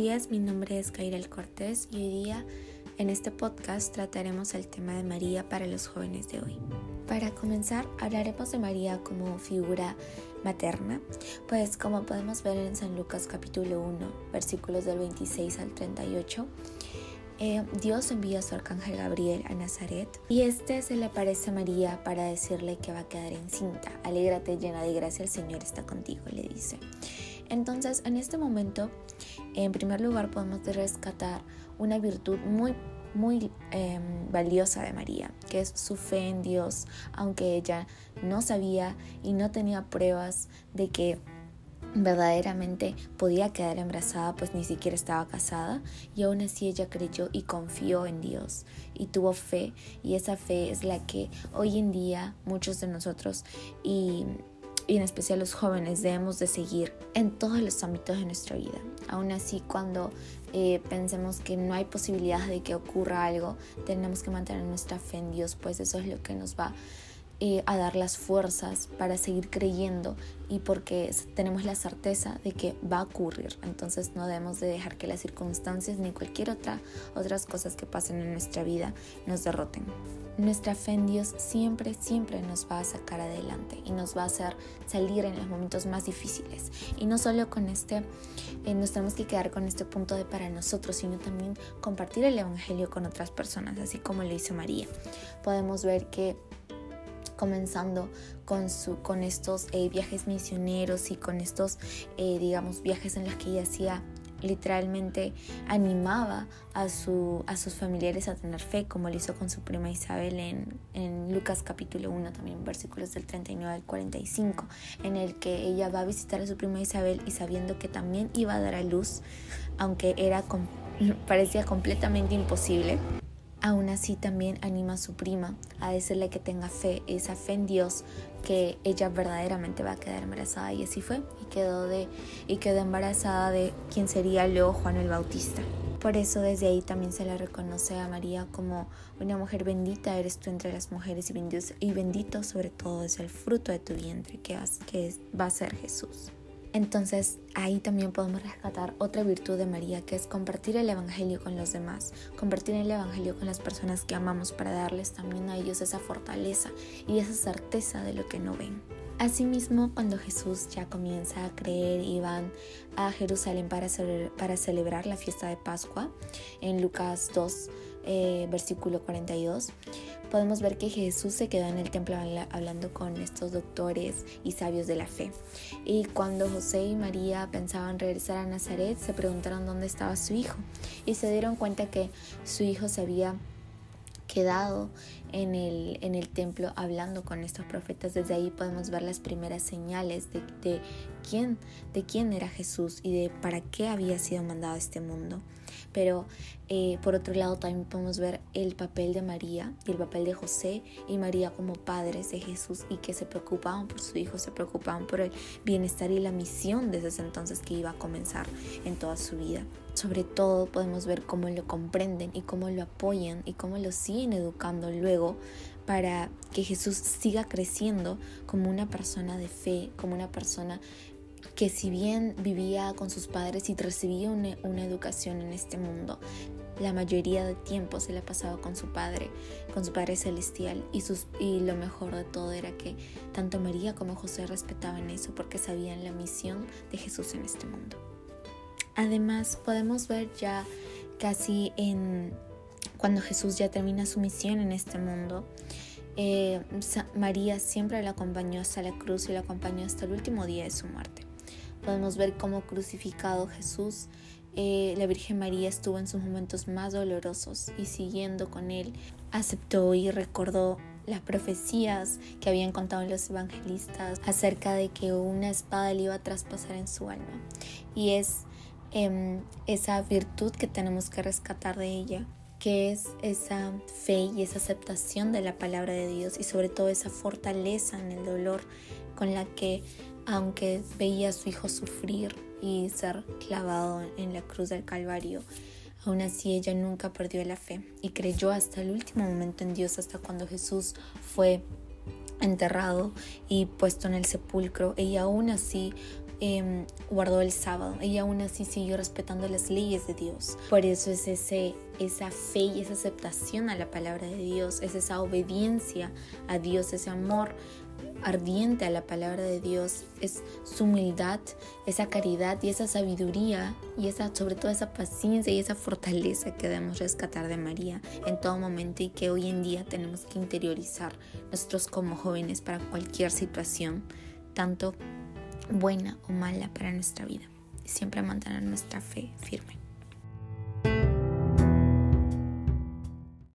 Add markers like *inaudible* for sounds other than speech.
días, mi nombre es Kairel Cortés y hoy día en este podcast trataremos el tema de María para los jóvenes de hoy. Para comenzar, hablaremos de María como figura materna, pues como podemos ver en San Lucas capítulo 1, versículos del 26 al 38, eh, Dios envía a su arcángel Gabriel a Nazaret y este se le aparece a María para decirle que va a quedar encinta. Alégrate llena de gracia, el Señor está contigo, le dice. Entonces, en este momento, en primer lugar podemos rescatar una virtud muy muy em, valiosa de María, que es su fe en Dios, aunque ella no sabía y no tenía pruebas de que verdaderamente podía quedar embarazada, pues ni siquiera estaba casada, y aún así ella creyó y confió en Dios y tuvo fe, y esa fe es la que hoy en día muchos de nosotros y y en especial los jóvenes debemos de seguir en todos los ámbitos de nuestra vida. Aún así, cuando eh, pensemos que no hay posibilidad de que ocurra algo, tenemos que mantener nuestra fe en Dios, pues eso es lo que nos va eh, a dar las fuerzas para seguir creyendo y porque tenemos la certeza de que va a ocurrir. Entonces no debemos de dejar que las circunstancias ni cualquier otra otras cosas que pasen en nuestra vida nos derroten. Nuestra fe en Dios siempre, siempre nos va a sacar adelante y nos va a hacer salir en los momentos más difíciles. Y no solo con este, eh, nos tenemos que quedar con este punto de para nosotros, sino también compartir el Evangelio con otras personas, así como lo hizo María. Podemos ver que comenzando con, su, con estos eh, viajes misioneros y con estos, eh, digamos, viajes en los que ella hacía literalmente animaba a, su, a sus familiares a tener fe, como lo hizo con su prima Isabel en, en Lucas capítulo 1, también versículos del 39 al 45, en el que ella va a visitar a su prima Isabel y sabiendo que también iba a dar a luz, aunque era *laughs* parecía completamente imposible, Aún así también anima a su prima a decirle que tenga fe, esa fe en Dios, que ella verdaderamente va a quedar embarazada y así fue y quedó de y quedó embarazada de quien sería luego Juan el Bautista. Por eso desde ahí también se le reconoce a María como una mujer bendita eres tú entre las mujeres y bendito, y bendito sobre todo es el fruto de tu vientre que, que va a ser Jesús. Entonces ahí también podemos rescatar otra virtud de María, que es compartir el Evangelio con los demás, compartir el Evangelio con las personas que amamos para darles también a ellos esa fortaleza y esa certeza de lo que no ven. Asimismo, cuando Jesús ya comienza a creer y van a Jerusalén para, celebrar la fiesta de Pascua, en Lucas 2, eh, versículo 42, podemos ver que Jesús se quedó en el templo hablando con estos doctores y sabios de la fe. Y cuando José y María pensaban regresar a Nazaret, se preguntaron dónde estaba su hijo y se dieron cuenta que su hijo se había quedado en el, en el templo hablando con estos profetas. Desde ahí podemos ver las primeras señales de, quién, de quién era Jesús y de para qué había sido mandado a este mundo. Pero eh, por otro lado también podemos ver el papel de María y el papel de José y María como padres de Jesús y que se preocupaban por su hijo, se preocupaban por el bienestar y la misión desde ese entonces que iba a comenzar en toda su vida. Sobre todo podemos ver cómo lo comprenden y cómo lo apoyan y cómo lo siguen educando luego para que Jesús siga creciendo como una persona de fe, como una persona que si bien vivía con sus padres y recibía una, educación en este mundo, la mayoría de tiempo se la pasaba con su padre, con su padre celestial y, lo mejor de todo era que tanto María como José respetaban eso porque sabían la misión de Jesús en este mundo. Además podemos ver ya casi en cuando Jesús ya termina su misión en este mundo, eh, María siempre la acompañó hasta la cruz y la acompañó hasta el último día de su muerte podemos ver cómo crucificado Jesús, eh, la Virgen María estuvo en sus momentos más dolorosos y siguiendo con él, aceptó y recordó las profecías que habían contado los evangelistas acerca de que una espada le iba a traspasar en su alma. Y es em, esa virtud que tenemos que rescatar de ella, que es esa fe y esa aceptación de la palabra de Dios y sobre todo esa fortaleza en el dolor con la que aunque veía a su hijo sufrir y ser clavado en la cruz del Calvario, aún así ella nunca perdió la fe y creyó hasta el último momento en Dios, hasta cuando Jesús fue enterrado y puesto en el sepulcro. Ella aún así em, guardó el sábado. Ella aún así siguió respetando las leyes de Dios. Por eso es ese, esa fe y esa aceptación a la palabra de Dios, es esa obediencia a Dios, ese amor ardiente a la palabra de Dios es su humildad, esa caridad y esa sabiduría y esa sobre todo esa paciencia y esa fortaleza que debemos rescatar de María en todo momento y que hoy en día tenemos que interiorizar nosotros como jóvenes para cualquier situación, tanto buena o mala para nuestra vida. Siempre mantener nuestra fe firme.